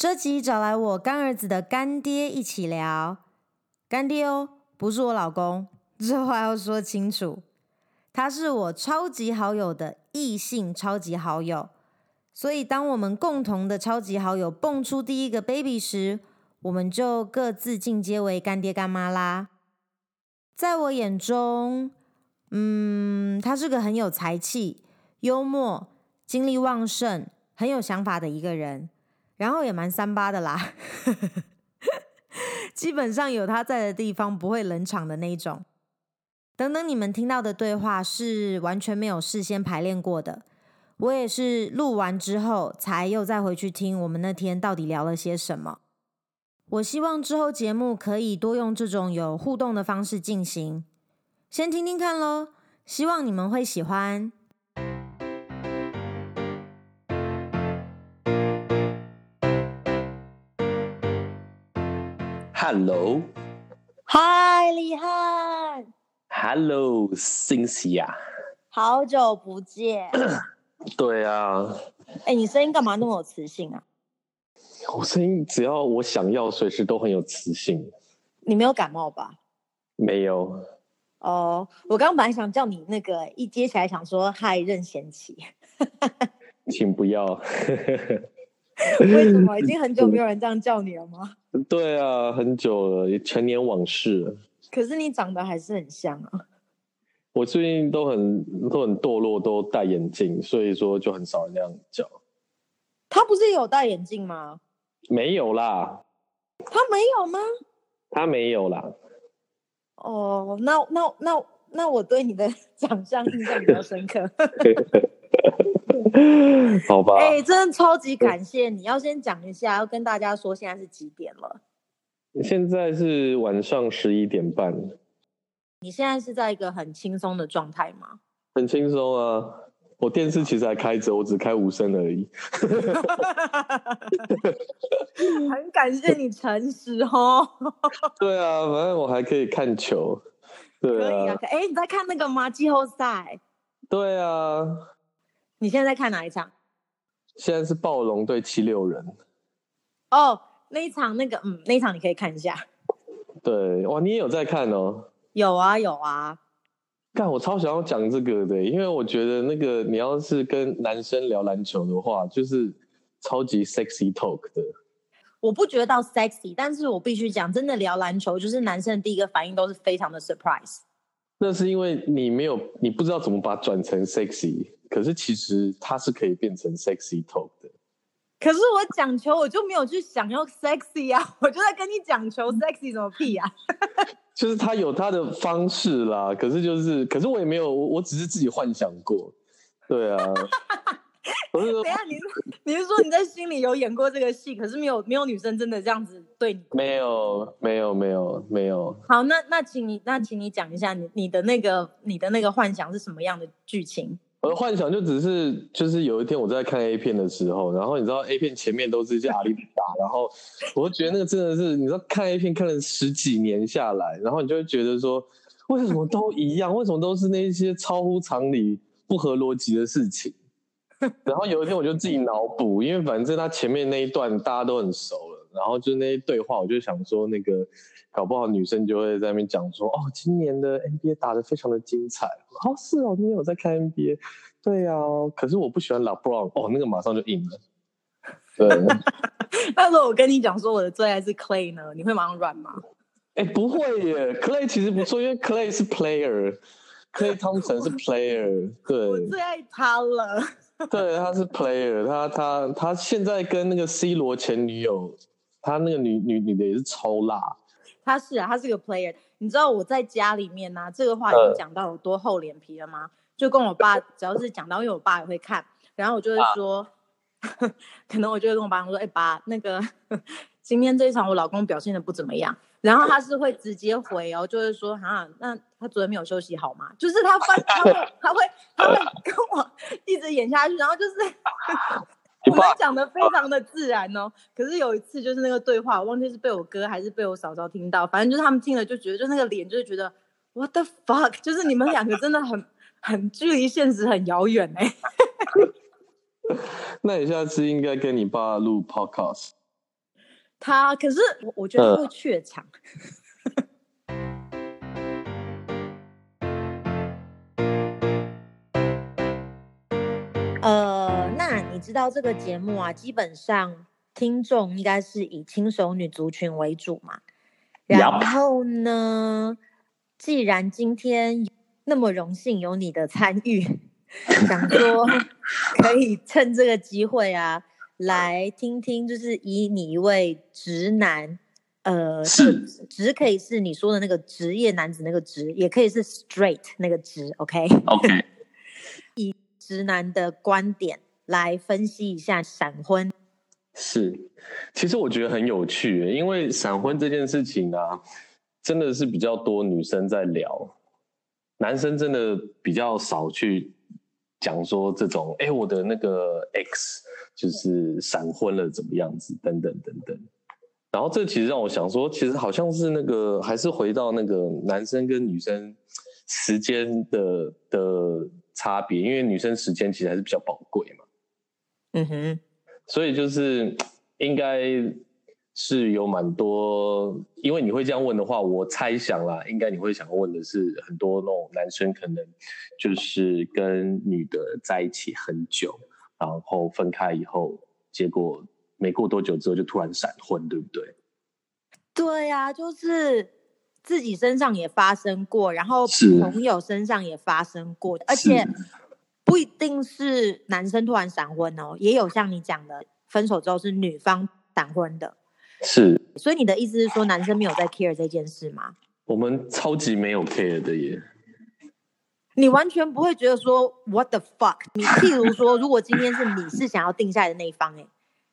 这集找来我干儿子的干爹一起聊，干爹哦，不是我老公，这话要说清楚。他是我超级好友的异性超级好友，所以当我们共同的超级好友蹦出第一个 baby 时，我们就各自进阶为干爹干妈啦。在我眼中，嗯，他是个很有才气、幽默、精力旺盛、很有想法的一个人。然后也蛮三八的啦，基本上有他在的地方不会冷场的那一种。等等，你们听到的对话是完全没有事先排练过的，我也是录完之后才又再回去听我们那天到底聊了些什么。我希望之后节目可以多用这种有互动的方式进行，先听听看喽，希望你们会喜欢。Hello，嗨，李翰。Hello，新西亚。好久不见。对啊。哎、欸，你声音干嘛那么有磁性啊？我声音只要我想要，随时都很有磁性。你没有感冒吧？没有。哦，我刚刚本来想叫你那个一接起来想说嗨任贤齐。请不要。为什么已经很久没有人这样叫你了吗？对啊，很久了，陈年往事了。可是你长得还是很像啊。我最近都很都很堕落，都戴眼镜，所以说就很少人这样叫。他不是有戴眼镜吗？没有啦。他没有吗？他没有啦。哦，那那那那我对你的 长相印象比较深刻。好吧，哎、欸，真的超级感谢你！要先讲一下，要跟大家说现在是几点了？现在是晚上十一点半。你现在是在一个很轻松的状态吗？很轻松啊！我电视其实还开着，我只开无声而已。很感谢你诚实哦。对啊，反正我还可以看球。对啊，可以啊。哎、欸，你在看那个吗？季后赛？对啊。你现在在看哪一场？现在是暴龙对七六人。哦，那一场那个，嗯，那一场你可以看一下。对，哇，你也有在看哦？有啊，有啊。干，我超想要讲这个的，因为我觉得那个你要是跟男生聊篮球的话，就是超级 sexy talk 的。我不觉得到 sexy，但是我必须讲，真的聊篮球，就是男生的第一个反应都是非常的 surprise。那是因为你没有，你不知道怎么把它转成 sexy。可是其实它是可以变成 sexy talk 的。可是我讲求，我就没有去想要 sexy 啊，我就在跟你讲求，sexy 什么屁啊？就是他有他的方式啦，可是就是，可是我也没有，我只是自己幻想过。对啊。等一下，你是你是说你在心里有演过这个戏，可是没有没有女生真的这样子对你？没有，没有，没有，没有。好，那那请你那请你讲一下你你的那个你的那个幻想是什么样的剧情？我的幻想就只是，就是有一天我在看 A 片的时候，然后你知道 A 片前面都是一些阿里巴巴，然后我觉得那个真的是，你知道看 A 片看了十几年下来，然后你就会觉得说，为什么都一样？为什么都是那些超乎常理、不合逻辑的事情？然后有一天我就自己脑补，因为反正他前面那一段大家都很熟，然后就那些对话，我就想说那个。搞不好女生就会在那边讲说：“哦，今年的 NBA 打得非常的精彩。”哦，是哦，你有在看 NBA？对呀、啊，可是我不喜欢 LeBron。哦，那个马上就硬了。对。那时候我跟你讲说我的最爱是 Clay 呢，你会马上软吗？哎，不会耶，Clay 其实不错，因为 Clay 是 player，Clay Thompson 是 player。对。我最爱他了。对，他是 player，他他他现在跟那个 C 罗前女友，他那个女女女的也是超辣。她是啊，她是个 player。你知道我在家里面呢、啊，这个话已经讲到有多厚脸皮了吗？呃、就跟我爸，只要是讲到，因为我爸也会看，然后我就会说，啊、可能我就会跟我爸说，哎、欸，爸，那个 今天这一场我老公表现的不怎么样。然后他是会直接回哦，就是说，哈，那他昨天没有休息好吗？就是他翻，他会，他会，他会跟我一直演下去，然后就是。我们讲的非常的自然哦，可是有一次就是那个对话，我忘记是被我哥还是被我嫂嫂听到，反正就是他们听了就觉得，就那个脸就是觉得 What the fuck，就是你们两个真的很很距离现实很遥远哎。那你下次应该跟你爸录 podcast。他可是我我觉得他会怯场。呃，知道这个节目啊，基本上听众应该是以轻熟女族群为主嘛。然后呢，既然今天那么荣幸有你的参与，想说 可以趁这个机会啊。来听听，就是以你一位直男，呃，是直可以是你说的那个职业男子那个直，也可以是 straight 那个直，OK？OK。Okay? Okay. 以直男的观点来分析一下闪婚。是，其实我觉得很有趣，因为闪婚这件事情啊，真的是比较多女生在聊，男生真的比较少去讲说这种，哎，我的那个 X。就是闪婚了怎么样子，等等等等，然后这其实让我想说，其实好像是那个，还是回到那个男生跟女生时间的的差别，因为女生时间其实还是比较宝贵嘛。嗯哼，所以就是应该是有蛮多，因为你会这样问的话，我猜想啦，应该你会想问的是很多那种男生可能就是跟女的在一起很久。然后分开以后，结果没过多久之后就突然闪婚，对不对？对呀、啊，就是自己身上也发生过，然后朋友身上也发生过，而且不一定是男生突然闪婚哦，也有像你讲的，分手之后是女方闪婚的。是，所以你的意思是说，男生没有在 care 这件事吗？我们超级没有 care 的耶。你完全不会觉得说 What the fuck？你譬如说，如果今天是你是想要定下来的那一方，哎，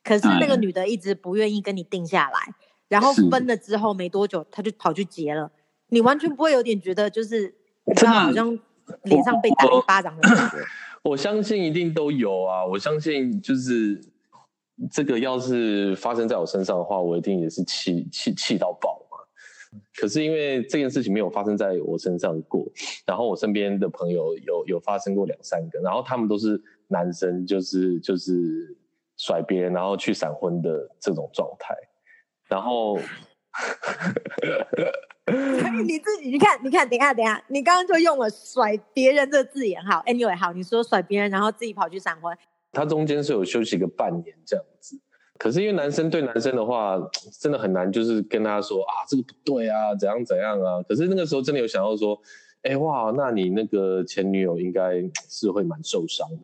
可是那个女的一直不愿意跟你定下来，然后分了之后没多久，她就跑去结了，你完全不会有点觉得就是，你知道好像脸上被打一巴掌的感觉。我相信一定都有啊，我相信就是这个要是发生在我身上的话，我一定也是气气气到爆嘛。可是因为这件事情没有发生在我身上过，然后我身边的朋友有有发生过两三个，然后他们都是男生，就是就是甩别人然后去闪婚的这种状态，然后 你自己你看你看，等一下等一下，你刚刚就用了甩别人的字眼，好，Anyway 好，你说甩别人然后自己跑去闪婚，他中间是有休息个半年这样子。可是因为男生对男生的话，真的很难，就是跟他说啊，这个不对啊，怎样怎样啊。可是那个时候真的有想到说，哎哇，那你那个前女友应该 是会蛮受伤的。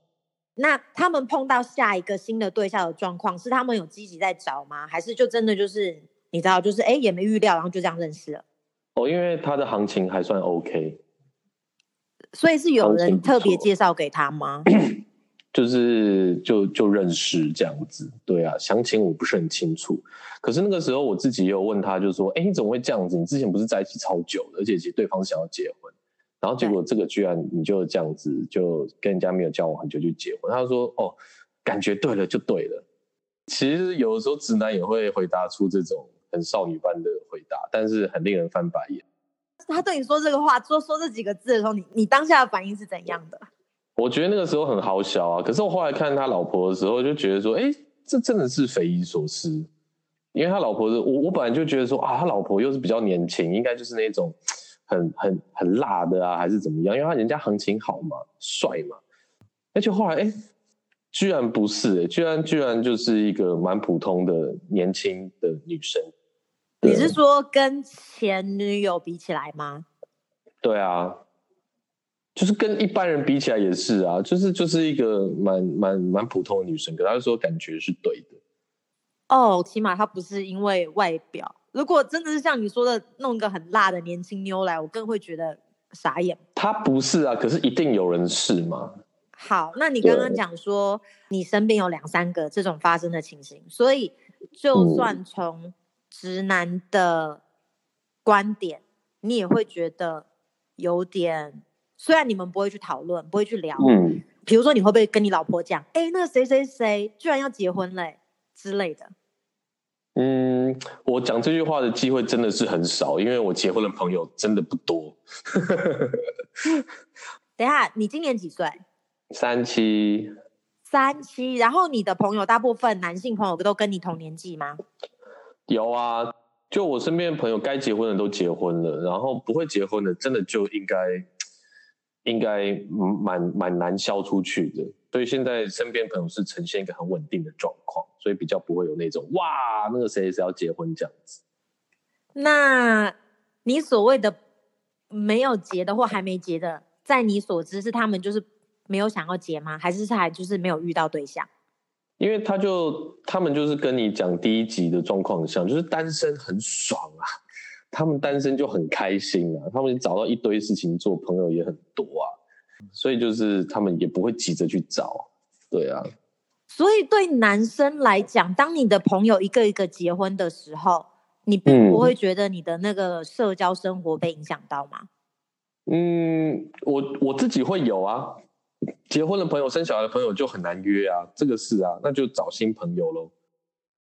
那他们碰到下一个新的对象的状况，是他们有积极在找吗？还是就真的就是你知道，就是哎也没预料，然后就这样认识了？哦，因为他的行情还算 OK，所以是有人特别介绍给他吗？就是就就认识这样子，对啊，详情我不是很清楚。可是那个时候我自己也有问他，就说：“哎，你怎么会这样子？你之前不是在一起超久的，而且其实对方想要结婚，然后结果这个居然你就这样子就跟人家没有交往很久就结婚。”他说：“哦，感觉对了就对了。”其实有的时候直男也会回答出这种很少女般的但是很令人翻白眼。他对你说这个话，说说这几个字的时候，你你当下的反应是怎样的？我觉得那个时候很好笑啊，可是我后来看他老婆的时候，就觉得说，哎，这真的是匪夷所思。因为他老婆的，我我本来就觉得说，啊，他老婆又是比较年轻，应该就是那种很很很辣的啊，还是怎么样？因为他人家行情好嘛，帅嘛。而且后来，哎，居然不是，居然居然就是一个蛮普通的年轻的女生。你是说跟前女友比起来吗？对啊。就是跟一般人比起来也是啊，就是就是一个蛮蛮蛮普通的女生，可她说感觉是对的。哦，起码她不是因为外表。如果真的是像你说的弄一个很辣的年轻妞来，我更会觉得傻眼。她不是啊，可是一定有人是吗？好，那你刚刚讲说你身边有两三个这种发生的情形，所以就算从直男的观点，嗯，你也会觉得有点。虽然你们不会去讨论，不会去聊，嗯，比如说你会不会跟你老婆讲，哎，那个谁谁谁居然要结婚嘞之类的？嗯，我讲这句话的机会真的是很少，因为我结婚的朋友真的不多。等一下，你今年几岁？三七。三七，然后你的朋友大部分男性朋友都跟你同年纪吗？有啊，就我身边朋友，该结婚的都结婚了，然后不会结婚的，真的就应该应该蛮蛮难消出去的。所以现在身边朋友是呈现一个很稳定的状况，所以比较不会有那种哇，那个谁谁要结婚这样子。那你所谓的没有结的或还没结的，在你所知是他们就是没有想要结吗？还是还就是没有遇到对象？因为他就他们就是跟你讲第一集的状况很像，就是单身很爽啊，他们单身就很开心啊，他们找到一堆事情做，朋友也很多啊，所以就是他们也不会急着去找，对啊。所以对男生来讲，当你的朋友一个一个结婚的时候，你并不会觉得你的那个社交生活被影响到吗？嗯，我我自己会有啊。结婚的朋友、生小孩的朋友就很难约啊，这个是啊，那就找新朋友喽。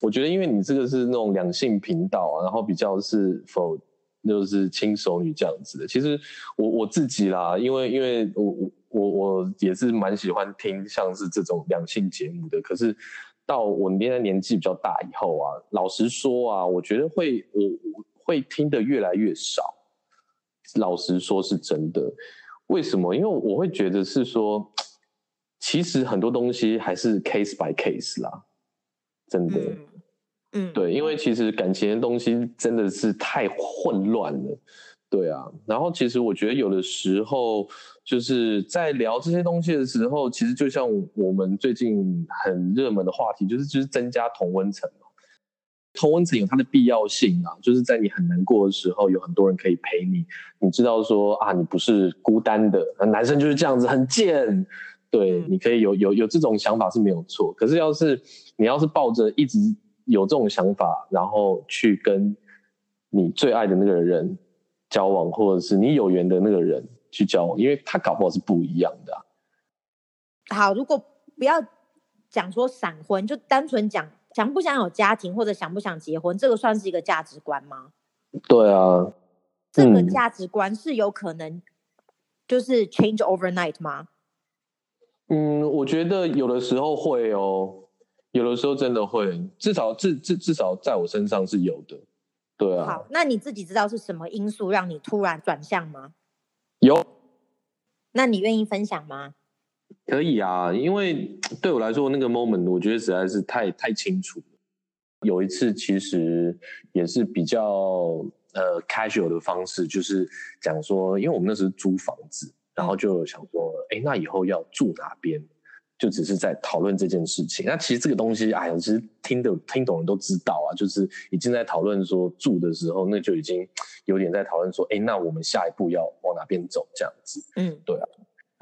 我觉得，因为你这个是那种两性频道啊，然后比较是否就是轻熟女这样子的。其实我我自己啦，因为因为我我我我也是蛮喜欢听像是这种两性节目的。可是到我现在年纪比较大以后啊，老实说啊，我觉得会我我会听得越来越少。老实说，是真的。为什么？因为我会觉得是说，其实很多东西还是 case by case 啦，真的，嗯，嗯，对，因为其实感情的东西真的是太混乱了，对啊。然后其实我觉得有的时候就是在聊这些东西的时候，其实就像我们最近很热门的话题，就是就是增加同温层。同温层有它的必要性啊，就是在你很难过的时候，有很多人可以陪你。你知道说啊，你不是孤单的。男生就是这样子，很贱。对，你可以有有有这种想法是没有错。可是要是你要是抱着一直有这种想法，然后去跟你最爱的那个人交往，或者是你有缘的那个人去交往，因为他搞不好是不一样的啊。好，如果不要讲说闪婚，就单纯讲。想不想有家庭，或者想不想结婚，这个算是一个价值观吗？对啊，这个价值观是有可能就是 change overnight 吗？嗯，我觉得有的时候会哦，有的时候真的会，至少至至至少在我身上是有的。对啊。好，那你自己知道是什么因素让你突然转向吗？有。那你愿意分享吗？可以啊，因为 对我来说，那个 moment 我觉得实在是太太清楚了。有一次，其实也是比较呃 casual 的方式，就是讲说，因为我们那时候租房子，然后就想说，哎，那以后要住哪边？就只是在讨论这件事情。那其实这个东西，哎呀，其实听得听懂人都知道啊，就是已经在讨论说住的时候，那就已经有点在讨论说，哎，那我们下一步要往哪边走？这样子，嗯，对啊。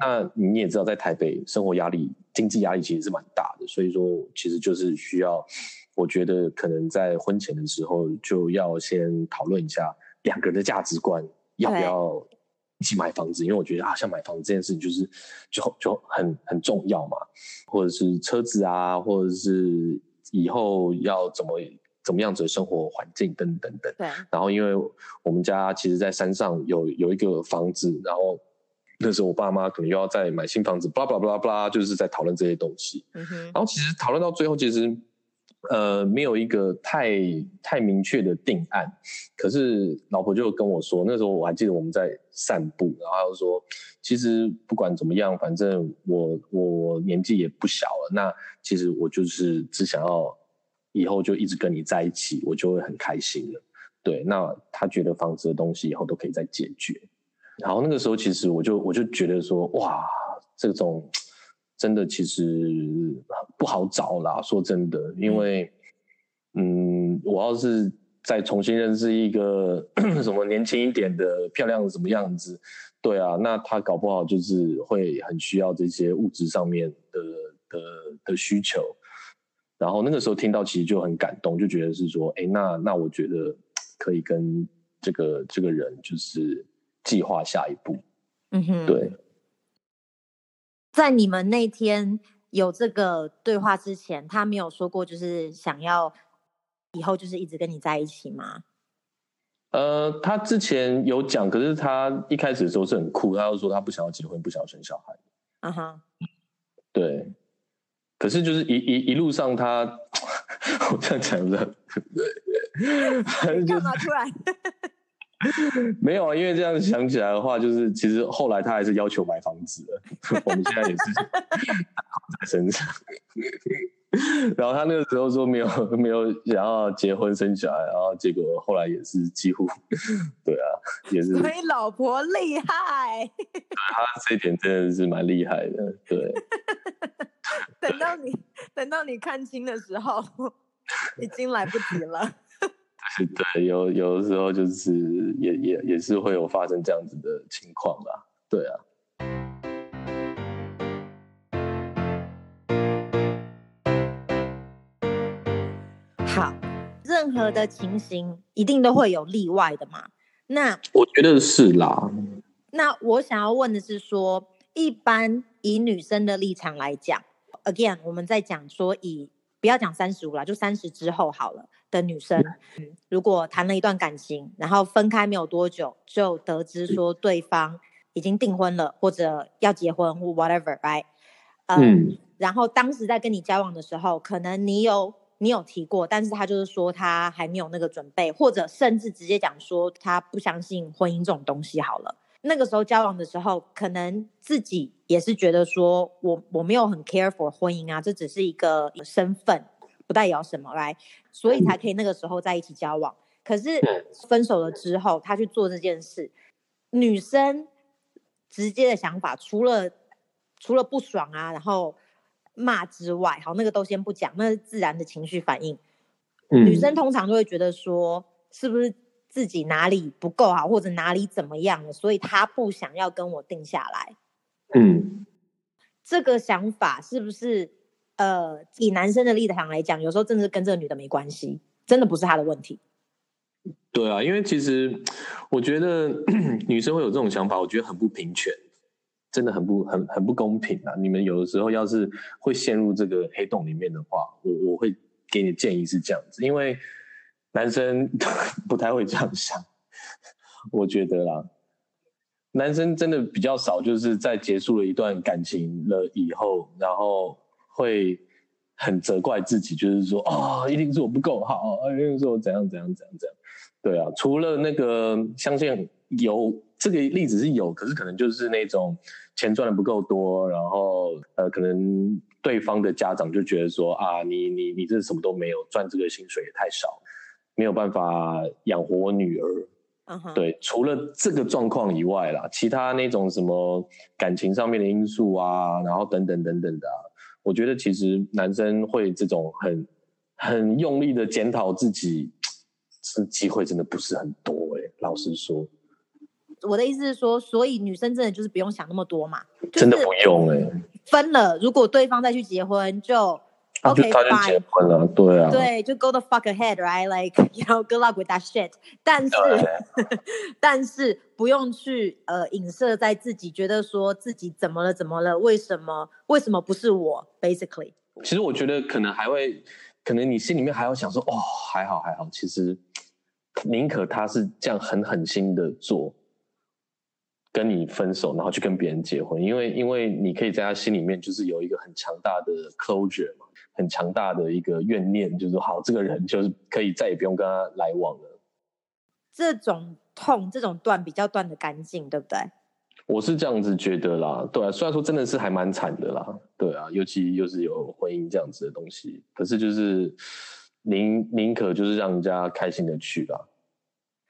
那你也知道，在台北生活压力、经济压力其实是蛮大的，所以说其实就是需要，我觉得可能在婚前的时候就要先讨论一下两个人的价值观，要不要一起买房子？因为我觉得啊，像买房子这件事情就是就就很很重要嘛，或者是车子啊，或者是以后要怎么怎么样子的生活环境等等等。对。然后因为我们家其实，在山上有有一个房子，然后。那时候我爸妈可能又要再买新房子，巴拉巴拉巴拉，就是在讨论这些东西。嗯哼。然后其实讨论到最后，其实呃没有一个太太明确的定案。可是老婆就跟我说，那时候我还记得我们在散步，然后说，其实不管怎么样，反正我我年纪也不小了，那其实我就是只想要以后就一直跟你在一起，我就会很开心了。对，那他觉得房子的东西以后都可以再解决。然后那个时候，其实我就我就觉得说，哇，这种真的其实不好找啦。说真的，因为，嗯，我要是再重新认识一个 什么年轻一点的、漂亮的什么样子，对啊，那他搞不好就是会很需要这些物质上面的的的需求。然后那个时候听到，其实就很感动，就觉得是说，哎，那那我觉得可以跟这个这个人就是。计划下一步，嗯哼，对，在你们那天有这个对话之前，他没有说过就是想要以后就是一直跟你在一起吗？呃，他之前有讲，可是他一开始的时候是很酷，他就说他不想要结婚，不想要生小孩。嗯哼，对，可是就是一一一路上他，我这样讲的，干嘛突然？没有啊，因为这样想起来的话，就是其实后来他还是要求买房子了。我们现在也是在身上。然后他那个时候说没有没有想要结婚生小孩，然后结果后来也是几乎，对啊，也是。所以老婆厉害。他这一点真的是蛮厉害的，对。等到你等到你看清的时候，已经来不及了。对，有有的时候就是也也也是会有发生这样子的情况吧，对啊。好，任何的情形一定都会有例外的嘛。那我觉得是啦。那我想要问的是说，一般以女生的立场来讲，again，我们在讲说以不要讲三十五了，就三十之后好了。的女生，嗯，如果谈了一段感情，然后分开没有多久，就得知说对方已经订婚了，或者要结婚或 whatever，right？嗯，嗯，然后当时在跟你交往的时候，可能你有你有提过，但是他就是说他还没有那个准备，或者甚至直接讲说他不相信婚姻这种东西。好了，那个时候交往的时候，可能自己也是觉得说我我没有很 care for 婚姻啊，这只是一个身份。不代表什么来，所以才可以那个时候在一起交往。可是分手了之后，他去做这件事，女生直接的想法，除了除了不爽啊，然后骂之外，好，那个都先不讲，那是自然的情绪反应。女生通常都会觉得说，是不是自己哪里不够好，或者哪里怎么样了，所以他不想要跟我定下来。嗯，这个想法是不是？呃，以男生的立场来讲，有时候真的是跟这个女的没关系，真的不是他的问题。对啊，因为其实我觉得 女生会有这种想法，我觉得很不平权，真的很不很很不公平啊！你们有的时候要是会陷入这个黑洞里面的话，我我会给你建议是这样子，因为男生 不太会这样想，我觉得啦，男生真的比较少，就是在结束了一段感情了以后，然后。会很责怪自己，就是说啊、哦，一定是我不够好，一定是我怎样怎样怎样怎样。对啊，除了那个，相信有这个例子是有，可是可能就是那种钱赚的不够多，然后呃，可能对方的家长就觉得说啊，你你你这什么都没有，赚这个薪水也太少，没有办法养活我女儿。Uh. 对，除了这个状况以外啦，其他那种什么感情上面的因素啊，然后等等等等的啊。我觉得其实男生会这种很很用力的检讨自己，这机会真的不是很多哎、欸。老实说，我的意思是说，所以女生真的就是不用想那么多嘛，就是、真的不用哎、欸。分了，如果对方再去结婚，就。他就他就结婚了，对啊，对，就 go the fuck ahead，right？Like you know, good luck with that shit。但是，但是不用去呃影射在自己，觉得说自己怎么了，怎么了？为什么？为什么不是我？Basically，其实我觉得可能还会，可能你心里面还要想说，哦，还好还好。其实宁可他是这样很狠心的做，跟你分手，然后去跟别人结婚，因为因为你可以在他心里面就是有一个很强大的 closure 嘛。很强大的一个怨念，就是说好，这个人就是可以再也不用跟他来往了。这种痛，这种断比较断的干净，对不对？我是这样子觉得啦，对啊，虽然说真的是还蛮惨的啦，对啊，尤其又是有婚姻这样子的东西，可是就是宁宁可就是让人家开心的去啦，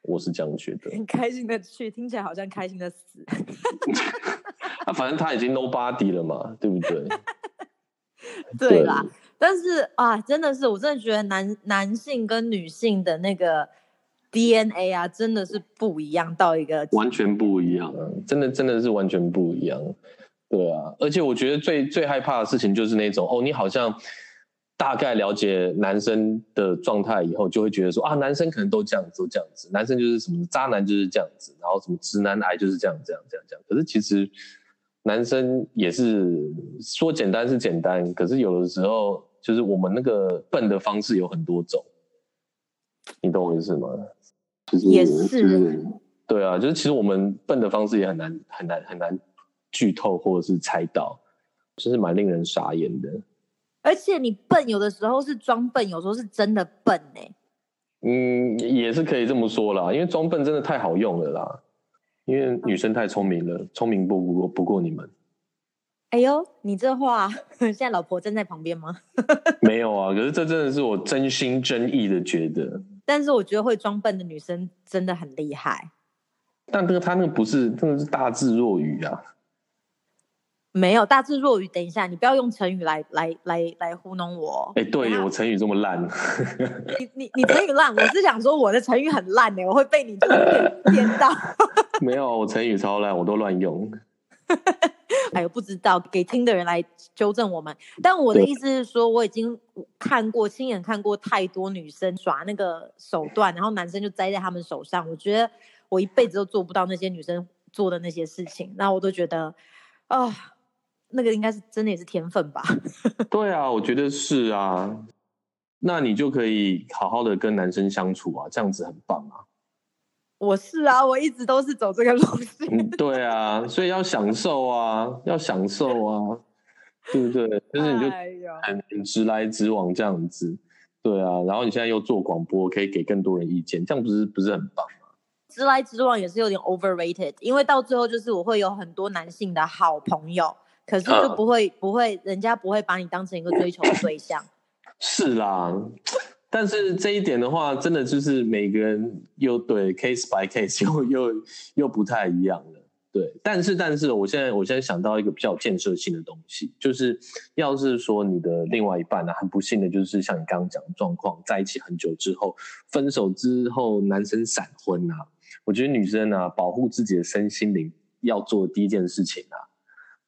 我是这样觉得。很开心的去，听起来好像开心的死。啊，反正他已经 nobody 了嘛，对不对？对啦。对但是啊，真的是，我真的觉得男男性跟女性的那个 DNA 啊，真的是不一样，到一个完全不一样啊，真的真的是完全不一样。对啊，而且我觉得最最害怕的事情就是那种哦，你好像大概了解男生的状态以后，就会觉得说啊，男生可能都这样子，都这样子，男生就是什么渣男就是这样子，然后什么直男癌就是这样这样这样这样。可是其实男生也是说简单是简单，可是有的时候。就是我们那个笨的方式有很多种，你懂我意思吗？就是、也是，对啊，就是其实我们笨的方式也很难很难很难剧透或者是猜到，就是蛮令人傻眼的。而且你笨有的时候是装笨，有时候是真的笨哎、欸。嗯，也是可以这么说啦，因为装笨真的太好用了啦，因为女生太聪明了，聪明不过不过你们。哎呦，你这话 现在老婆站在旁边吗？没有啊，可是这真的是我真心真意的觉得。但是我觉得会装笨的女生真的很厉害。但那个她那个不是，真的是大智若愚啊。没有大智若愚，等一下，你不要用成语来来来来糊弄我。哎，对我成语这么烂。你你你成语烂，我是想说我的成语很烂呢，我会被你就是颠 到。没有，我成语超烂，我都乱用。哎呦，不知道，给听的人来纠正我们。但我的意思是说，我已经看过亲眼看过太多女生耍那个手段，然后男生就栽在他们手上。我觉得我一辈子都做不到那些女生做的那些事情，那我都觉得啊。哦那个应该是真的也是天分吧？对啊，我觉得是啊。那你就可以好好的跟男生相处啊，这样子很棒啊。我是啊，我一直都是走这个路线。嗯，对啊，所以要享受啊，要享受啊，对不对？就是你就很直来直往这样子，对啊。然后你现在又做广播，可以给更多人意见，这样不是不是很棒吗？直来直往也是有点 overrated，因为到最后就是我会有很多男性的好朋友。可是就不会、嗯、不会，人家不会把你当成一个追求的对象。是啦，但是这一点的话，真的就是每个人又对 case by case 又又又不太一样了。对，但是但是，我现在我现在想到一个比较建设性的东西，就是要是说你的另外一半呢、很不幸的就是像你刚刚讲的状况，在一起很久之后，分手之后，男生闪婚啊，我觉得女生、啊，保护自己的身心灵要做第一件事情啊。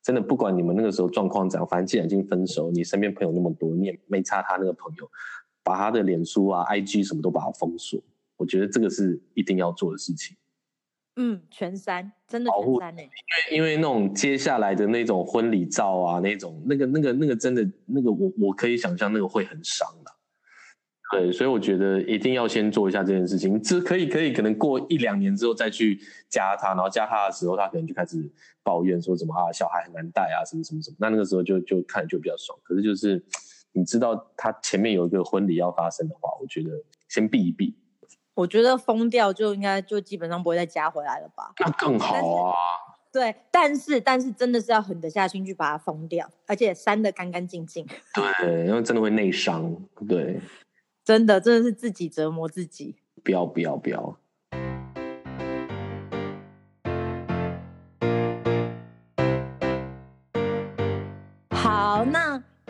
真的不管你们那个时候状况怎样，反正既然已经分手，你身边朋友那么多，你也没差他那个朋友，把他的脸书啊、IG 什么都把它封锁。我觉得这个是一定要做的事情。嗯，全删，真的全删呢。因为因为那种接下来的那种婚礼照啊，那种那个那个那个真的那个我我可以想象那个会很伤的。对，所以我觉得一定要先做一下这件事情。这可以可以，可能过一两年之后再去加他，然后加他的时候，他可能就开始抱怨说什么啊，小孩很难带啊，什么什么什么。那那个时候就就看就比较爽。可是就是你知道他前面有一个婚礼要发生的话，我觉得先避一避。我觉得封掉就应该就基本上不会再加回来了吧？那更好啊。对，但是但是真的是要狠得下心去把它封掉，而且删得干干净净。对，因为真的会内伤。对。真的，真的是自己折磨自己。不要，不要，不要。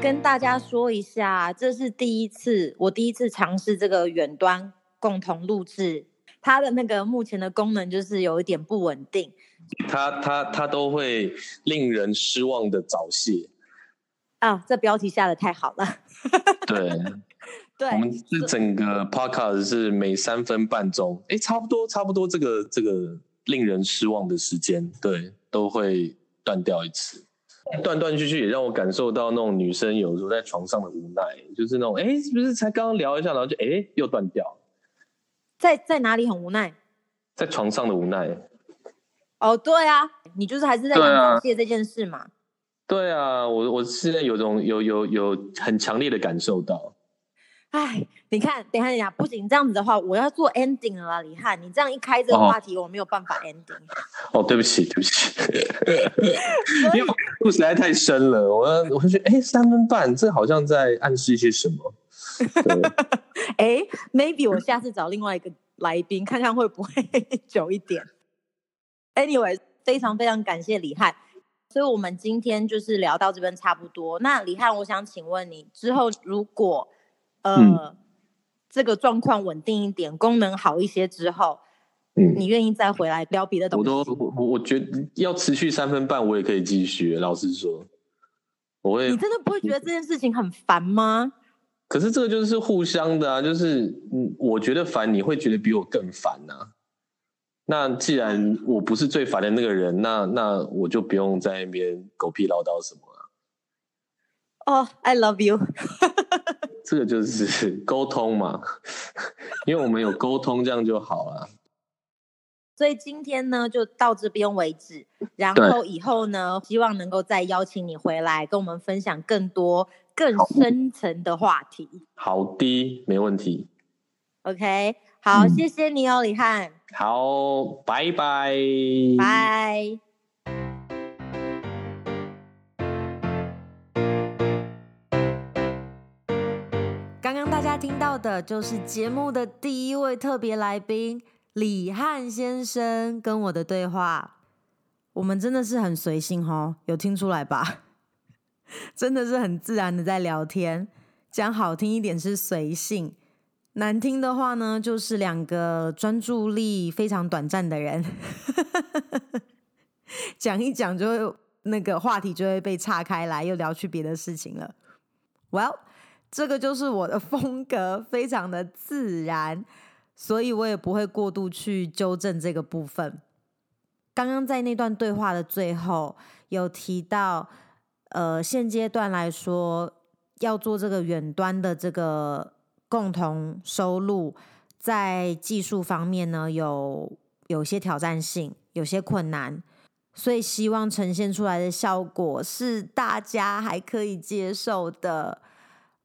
跟大家说一下，这是第一次，我第一次尝试这个远端共同录制。它的那个目前的功能就是有一点不稳定，它它它都会令人失望的早泄。啊，这标题下的太好了。对。对，我们是整个 podcast 是每三分半钟，哎，差不多，差不多这个这个令人失望的时间，对，都会断掉一次，断断续续也让我感受到那种女生有时候在床上的无奈，就是那种，哎，是不是才刚刚聊一下，然后就哎又断掉，在在哪里很无奈？在床上的无奈。哦，对啊，你就是还是在感谢这件事嘛？对啊，我我现在有种有有有很强烈的感受到。哎，你看，等一下，等一下，不行，这样子的话，我要做 ending 了啦，李翰，你这样一开这个话题，哦、我没有办法 ending。哦，对不起，对不起，因为故事实在太深了，我我会觉得，哎，三分半，这好像在暗示一些什么。哎，maybe 我下次找另外一个来宾，看看会不会 久一点。Anyway，非常非常感谢李翰，所以我们今天就是聊到这边差不多。那李翰，我想请问你，之后如果呃，嗯、这个状况稳定一点，功能好一些之后，嗯，你愿意再回来聊别的东西？我都我我觉得要持续三分半，我也可以继续。老实说，我会。你真的不会觉得这件事情很烦吗？可是这个就是互相的啊，就是嗯，我觉得烦，你会觉得比我更烦啊。那既然我不是最烦的那个人，那那我就不用在那边狗屁唠叨什么了。哦、oh,，I love you。这个就是 沟通嘛，因为我们有沟通，这样就好了。所以今天呢，就到这边为止。然后以后呢，希望能够再邀请你回来，跟我们分享更多更深层的话题。好的，没问题。OK，好，嗯、谢谢你哦，李翰。好，拜拜。拜。听到的就是节目的第一位特别来宾李汉先生跟我的对话。我们真的是很随性哦，有听出来吧？真的是很自然的在聊天，讲好听一点是随性，难听的话呢，就是两个专注力非常短暂的人，讲一讲就会那个话题就会被岔开来，又聊去别的事情了。Well，这个就是我的风格，非常的自然，所以我也不会过度去纠正这个部分。刚刚在那段对话的最后有提到，呃，现阶段来说要做这个远端的这个共同收入，在技术方面呢，有有些挑战性，有些困难，所以希望呈现出来的效果是大家还可以接受的。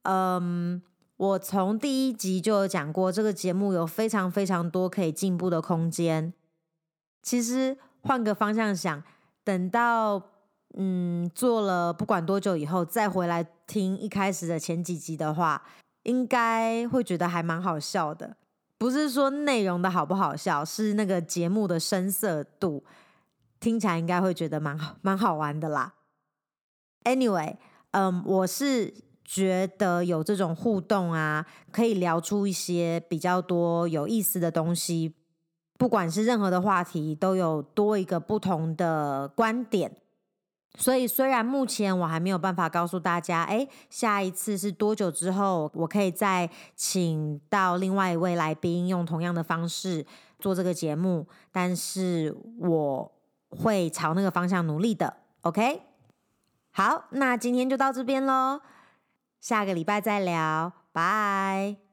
嗯，我从第一集就有讲过，这个节目有非常非常多可以进步的空间。其实。换个方向想，等到嗯做了不管多久以后，再回来听一开始的前几集的话，应该会觉得还蛮好笑的。不是说内容的好不好笑，是那个节目的生涩度，听起来应该会觉得蛮好蛮好玩的啦。Anyway，嗯，我是觉得有这种互动啊，可以聊出一些比较多有意思的东西。不管是任何的话题，都有多一个不同的观点。所以，虽然目前我还没有办法告诉大家，哎，下一次是多久之后，我可以再请到另外一位来宾，用同样的方式做这个节目，但是我会朝那个方向努力的。OK，好，那今天就到这边喽，下个礼拜再聊，拜。